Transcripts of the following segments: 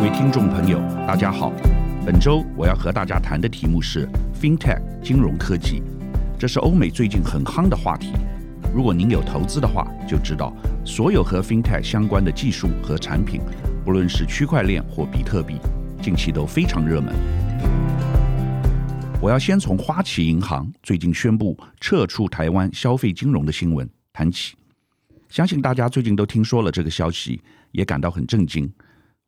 各位听众朋友，大家好。本周我要和大家谈的题目是 FinTech 金融科技，这是欧美最近很夯的话题。如果您有投资的话，就知道所有和 FinTech 相关的技术和产品，不论是区块链或比特币，近期都非常热门。我要先从花旗银行最近宣布撤出台湾消费金融的新闻谈起。相信大家最近都听说了这个消息，也感到很震惊。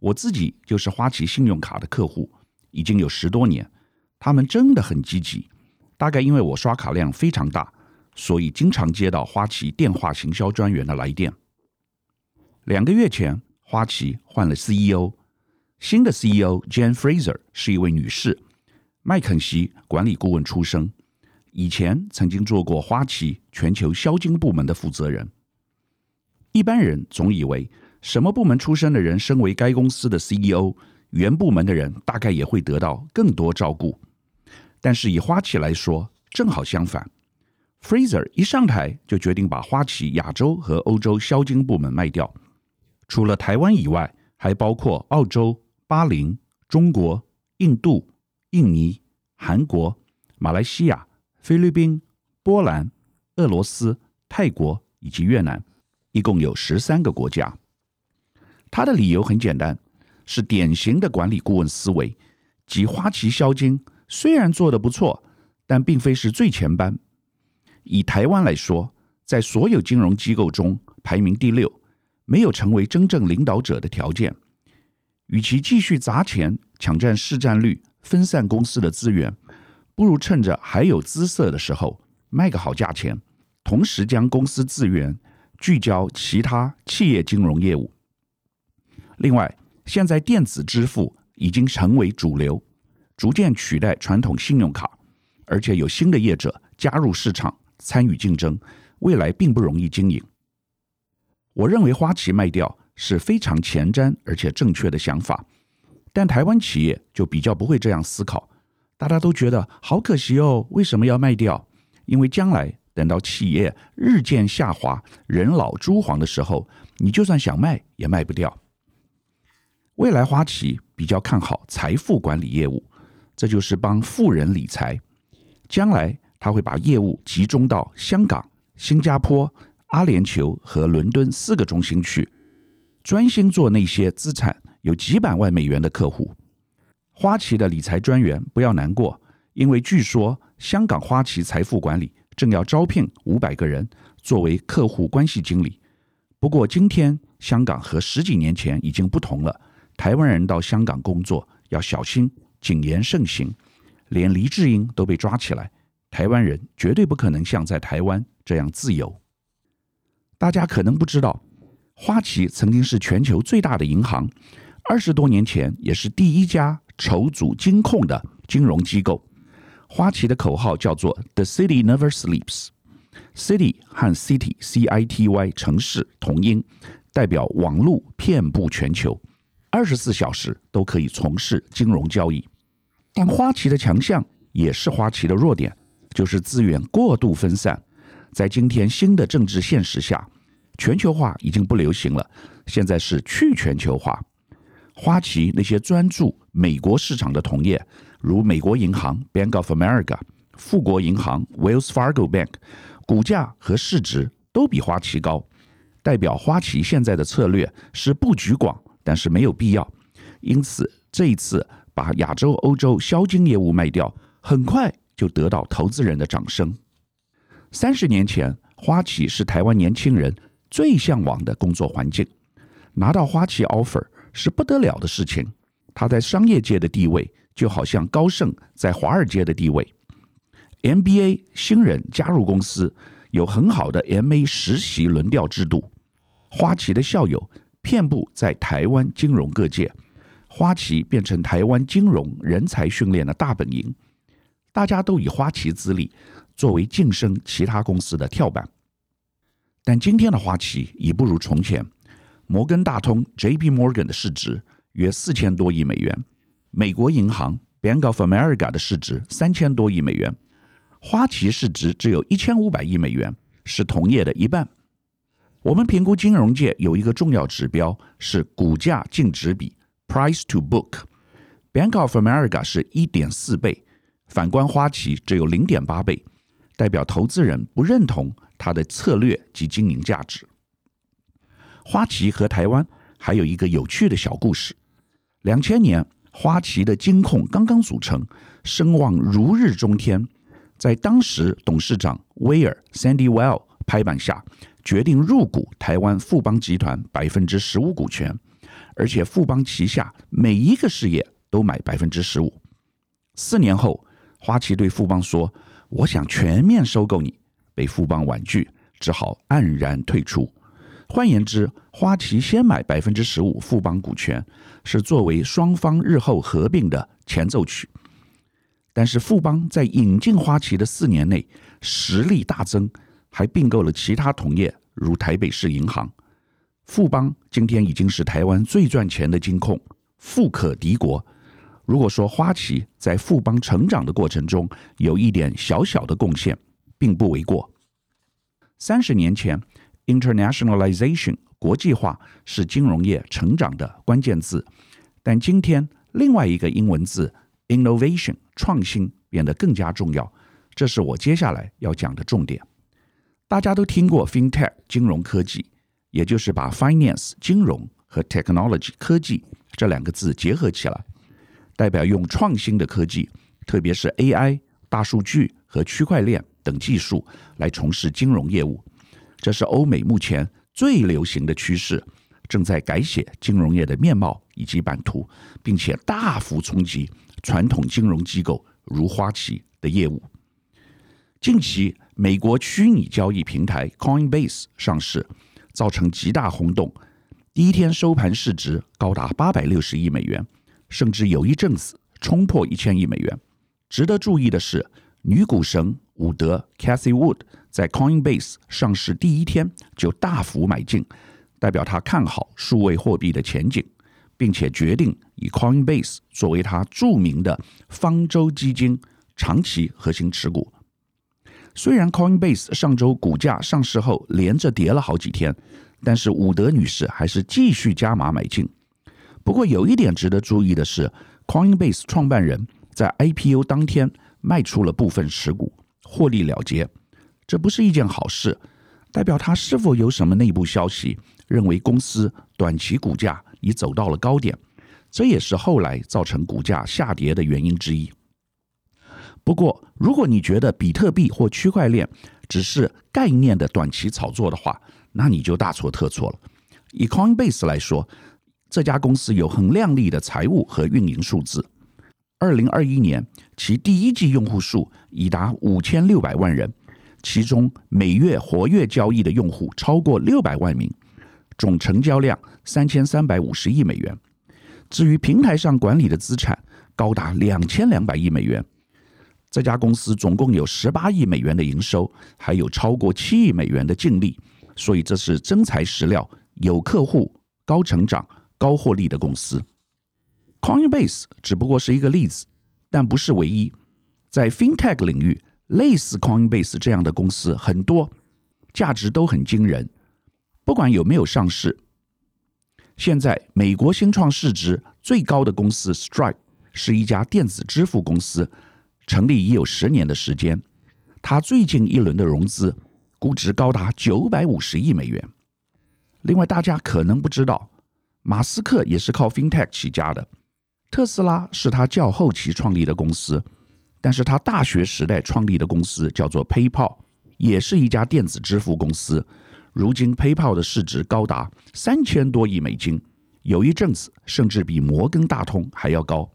我自己就是花旗信用卡的客户，已经有十多年。他们真的很积极，大概因为我刷卡量非常大，所以经常接到花旗电话行销专员的来电。两个月前，花旗换了 CEO，新的 CEO Jane Fraser 是一位女士，麦肯锡管理顾问出身，以前曾经做过花旗全球销金部门的负责人。一般人总以为，什么部门出身的人，身为该公司的 CEO，原部门的人大概也会得到更多照顾。但是以花旗来说，正好相反。Fraser 一上台就决定把花旗亚洲和欧洲销金部门卖掉，除了台湾以外，还包括澳洲、巴林、中国、印度、印尼、韩国、马来西亚、菲律宾、波兰、俄罗斯、泰国以及越南。一共有十三个国家，他的理由很简单，是典型的管理顾问思维。即花旗销金虽然做得不错，但并非是最前班。以台湾来说，在所有金融机构中排名第六，没有成为真正领导者的条件。与其继续砸钱抢占市占率、分散公司的资源，不如趁着还有姿色的时候卖个好价钱，同时将公司资源。聚焦其他企业金融业务。另外，现在电子支付已经成为主流，逐渐取代传统信用卡，而且有新的业者加入市场参与竞争，未来并不容易经营。我认为花旗卖掉是非常前瞻而且正确的想法，但台湾企业就比较不会这样思考，大家都觉得好可惜哦，为什么要卖掉？因为将来。等到企业日渐下滑、人老珠黄的时候，你就算想卖也卖不掉。未来花旗比较看好财富管理业务，这就是帮富人理财。将来他会把业务集中到香港、新加坡、阿联酋和伦敦四个中心去，专心做那些资产有几百万美元的客户。花旗的理财专员不要难过，因为据说香港花旗财富管理。正要招聘五百个人作为客户关系经理，不过今天香港和十几年前已经不同了。台湾人到香港工作要小心，谨言慎行，连黎智英都被抓起来。台湾人绝对不可能像在台湾这样自由。大家可能不知道，花旗曾经是全球最大的银行，二十多年前也是第一家筹组金控的金融机构。花旗的口号叫做 “The City Never Sleeps”，City 和 City（C-I-T-Y） 城市同音，代表网络遍布全球，二十四小时都可以从事金融交易。但花旗的强项也是花旗的弱点，就是资源过度分散。在今天新的政治现实下，全球化已经不流行了，现在是去全球化。花旗那些专注美国市场的同业。如美国银行 Bank of America、富国银行 Wells Fargo Bank，股价和市值都比花旗高，代表花旗现在的策略是布局广，但是没有必要。因此这一次把亚洲、欧洲销金业务卖掉，很快就得到投资人的掌声。三十年前，花旗是台湾年轻人最向往的工作环境，拿到花旗 offer 是不得了的事情。他在商业界的地位。就好像高盛在华尔街的地位，MBA 新人加入公司有很好的 MA 实习轮调制度。花旗的校友遍布在台湾金融各界，花旗变成台湾金融人才训练的大本营。大家都以花旗资历作为晋升其他公司的跳板。但今天的花旗已不如从前。摩根大通 （J.P. Morgan） 的市值约四千多亿美元。美国银行 Bank of America 的市值三千多亿美元，花旗市值只有一千五百亿美元，是同业的一半。我们评估金融界有一个重要指标是股价净值比 （price to book），Bank of America 是一点四倍，反观花旗只有零点八倍，代表投资人不认同它的策略及经营价值。花旗和台湾还有一个有趣的小故事：两千年，花旗的金控刚刚组成，声望如日中天，在当时董事长威尔 （Sandy Well） 拍板下，决定入股台湾富邦集团百分之十五股权，而且富邦旗下每一个事业都买百分之十五。四年后，花旗对富邦说：“我想全面收购你。”被富邦婉拒，只好黯然退出。换言之，花旗先买百分之十五富邦股权，是作为双方日后合并的前奏曲。但是富邦在引进花旗的四年内实力大增，还并购了其他同业，如台北市银行。富邦今天已经是台湾最赚钱的金控，富可敌国。如果说花旗在富邦成长的过程中有一点小小的贡献，并不为过。三十年前。Internationalization 国际化是金融业成长的关键字，但今天另外一个英文字 innovation 创新变得更加重要，这是我接下来要讲的重点。大家都听过 FinTech 金融科技，也就是把 finance 金融和 technology 科技这两个字结合起来，代表用创新的科技，特别是 AI、大数据和区块链等技术来从事金融业务。这是欧美目前最流行的趋势，正在改写金融业的面貌以及版图，并且大幅冲击传统金融机构如花旗的业务。近期，美国虚拟交易平台 Coinbase 上市，造成极大轰动，第一天收盘市值高达八百六十亿美元，甚至有一阵子冲破一千亿美元。值得注意的是，女股神伍德 Cathie Wood。在 Coinbase 上市第一天就大幅买进，代表她看好数位货币的前景，并且决定以 Coinbase 作为她著名的方舟基金长期核心持股。虽然 Coinbase 上周股价上市后连着跌了好几天，但是伍德女士还是继续加码买进。不过有一点值得注意的是，Coinbase 创办人在 IPO 当天卖出了部分持股，获利了结。这不是一件好事，代表他是否有什么内部消息，认为公司短期股价已走到了高点，这也是后来造成股价下跌的原因之一。不过，如果你觉得比特币或区块链只是概念的短期炒作的话，那你就大错特错了。以 Coinbase 来说，这家公司有很亮丽的财务和运营数字。二零二一年，其第一季用户数已达五千六百万人。其中每月活跃交易的用户超过六百万名，总成交量三千三百五十亿美元。至于平台上管理的资产高达两千两百亿美元。这家公司总共有十八亿美元的营收，还有超过七亿美元的净利，所以这是真材实料、有客户、高成长、高获利的公司。Coinbase 只不过是一个例子，但不是唯一。在 FinTech 领域。类似 Coinbase 这样的公司很多，价值都很惊人。不管有没有上市，现在美国新创市值最高的公司 Stripe 是一家电子支付公司，成立已有十年的时间。它最近一轮的融资估值高达九百五十亿美元。另外，大家可能不知道，马斯克也是靠 FinTech 起家的。特斯拉是他较后期创立的公司。但是他大学时代创立的公司叫做 PayPal，也是一家电子支付公司。如今 PayPal 的市值高达三千多亿美金，有一阵子甚至比摩根大通还要高。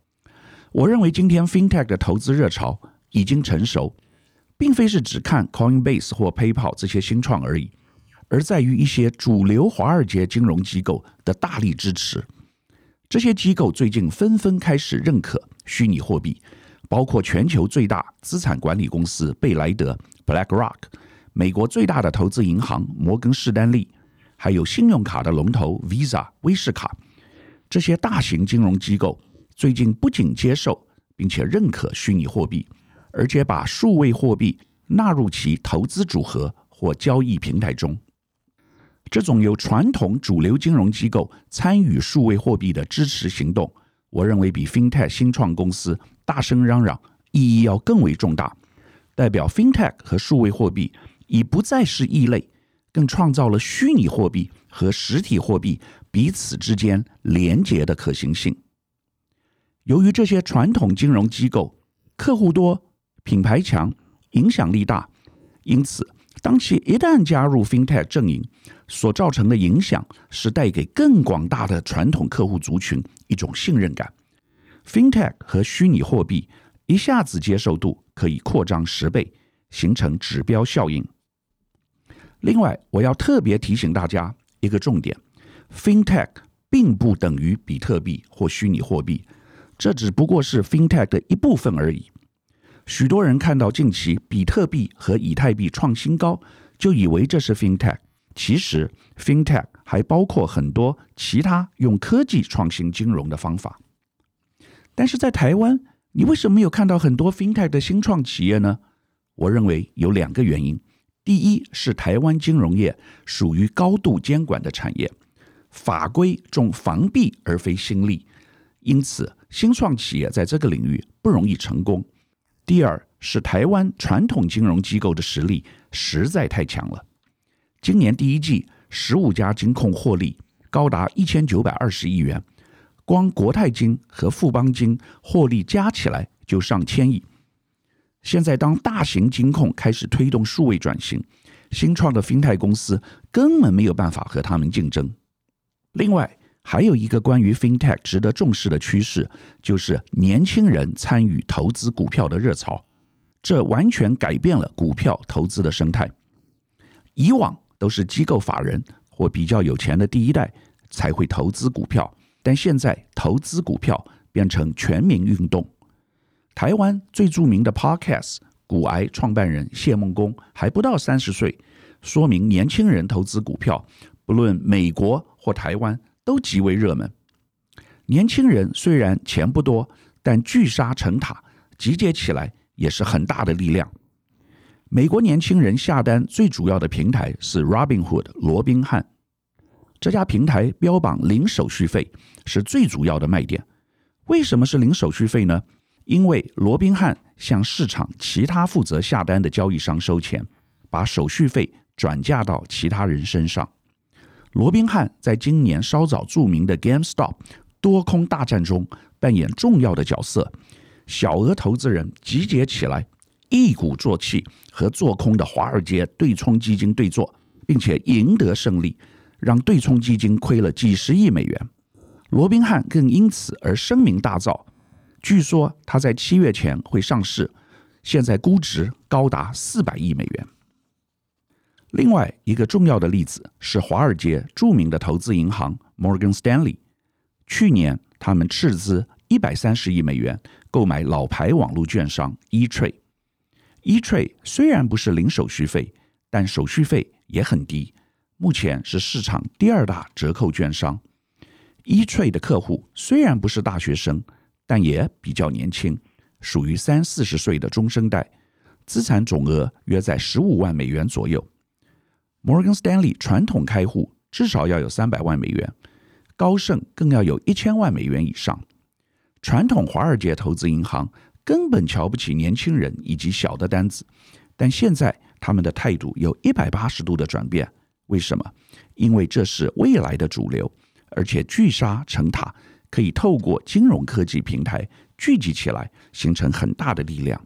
我认为今天 FinTech 的投资热潮已经成熟，并非是只看 Coinbase 或 PayPal 这些新创而已，而在于一些主流华尔街金融机构的大力支持。这些机构最近纷纷开始认可虚拟货币。包括全球最大资产管理公司贝莱德 （BlackRock）、美国最大的投资银行摩根士丹利，还有信用卡的龙头 Visa 威士卡，这些大型金融机构最近不仅接受并且认可虚拟货币，而且把数位货币纳入其投资组合或交易平台中。这种由传统主流金融机构参与数位货币的支持行动，我认为比 FinTech 新创公司大声嚷嚷意义要更为重大。代表 FinTech 和数位货币已不再是异类，更创造了虚拟货币和实体货币彼此之间连结的可行性。由于这些传统金融机构客户多、品牌强、影响力大，因此，当其一旦加入 FinTech 阵营，所造成的影响是带给更广大的传统客户族群一种信任感。FinTech 和虚拟货币一下子接受度可以扩张十倍，形成指标效应。另外，我要特别提醒大家一个重点：FinTech 并不等于比特币或虚拟货币。这只不过是 FinTech 的一部分而已。许多人看到近期比特币和以太币创新高，就以为这是 FinTech。其实，FinTech 还包括很多其他用科技创新金融的方法。但是在台湾，你为什么没有看到很多 FinTech 的新创企业呢？我认为有两个原因。第一是台湾金融业属于高度监管的产业，法规重防弊而非新利，因此。新创企业在这个领域不容易成功。第二是台湾传统金融机构的实力实在太强了。今年第一季，十五家金控获利高达一千九百二十亿元，光国泰金和富邦金获利加起来就上千亿。现在，当大型金控开始推动数位转型，新创的 FinTech 公司根本没有办法和他们竞争。另外，还有一个关于 FinTech 值得重视的趋势，就是年轻人参与投资股票的热潮。这完全改变了股票投资的生态。以往都是机构法人或比较有钱的第一代才会投资股票，但现在投资股票变成全民运动。台湾最著名的 Podcast 股癌创办人谢孟恭还不到三十岁，说明年轻人投资股票，不论美国或台湾。都极为热门。年轻人虽然钱不多，但聚沙成塔，集结起来也是很大的力量。美国年轻人下单最主要的平台是 Robinhood 罗宾汉，这家平台标榜零手续费，是最主要的卖点。为什么是零手续费呢？因为罗宾汉向市场其他负责下单的交易商收钱，把手续费转嫁到其他人身上。罗宾汉在今年稍早著名的 GameStop 多空大战中扮演重要的角色，小额投资人集结起来，一鼓作气和做空的华尔街对冲基金对坐，并且赢得胜利，让对冲基金亏了几十亿美元。罗宾汉更因此而声名大噪，据说他在七月前会上市，现在估值高达四百亿美元。另外一个重要的例子是华尔街著名的投资银行 Morgan Stanley，去年他们斥资一百三十亿美元购买老牌网络券商 E-Trade。E-Trade 虽然不是零手续费，但手续费也很低，目前是市场第二大折扣券商。E-Trade 的客户虽然不是大学生，但也比较年轻，属于三四十岁的中生代，资产总额约在十五万美元左右。摩根士丹利传统开户至少要有三百万美元，高盛更要有一千万美元以上。传统华尔街投资银行根本瞧不起年轻人以及小的单子，但现在他们的态度有一百八十度的转变。为什么？因为这是未来的主流，而且聚沙成塔，可以透过金融科技平台聚集起来，形成很大的力量。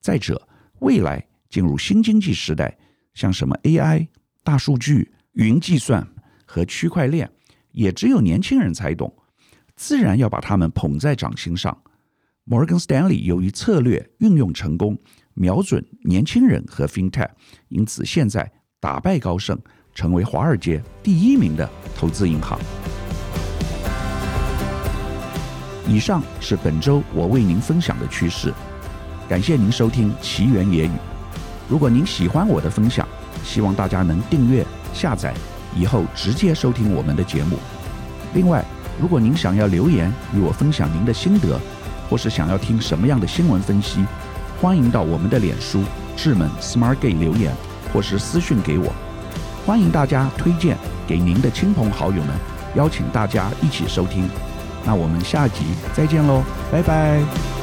再者，未来进入新经济时代，像什么 AI。大数据、云计算和区块链，也只有年轻人才懂，自然要把他们捧在掌心上。摩根士丹利由于策略运用成功，瞄准年轻人和 FinTech，因此现在打败高盛，成为华尔街第一名的投资银行。以上是本周我为您分享的趋势，感谢您收听奇缘野语。如果您喜欢我的分享，希望大家能订阅、下载，以后直接收听我们的节目。另外，如果您想要留言与我分享您的心得，或是想要听什么样的新闻分析，欢迎到我们的脸书智门 SmartGate 留言，或是私讯给我。欢迎大家推荐给您的亲朋好友们，邀请大家一起收听。那我们下集再见喽，拜拜。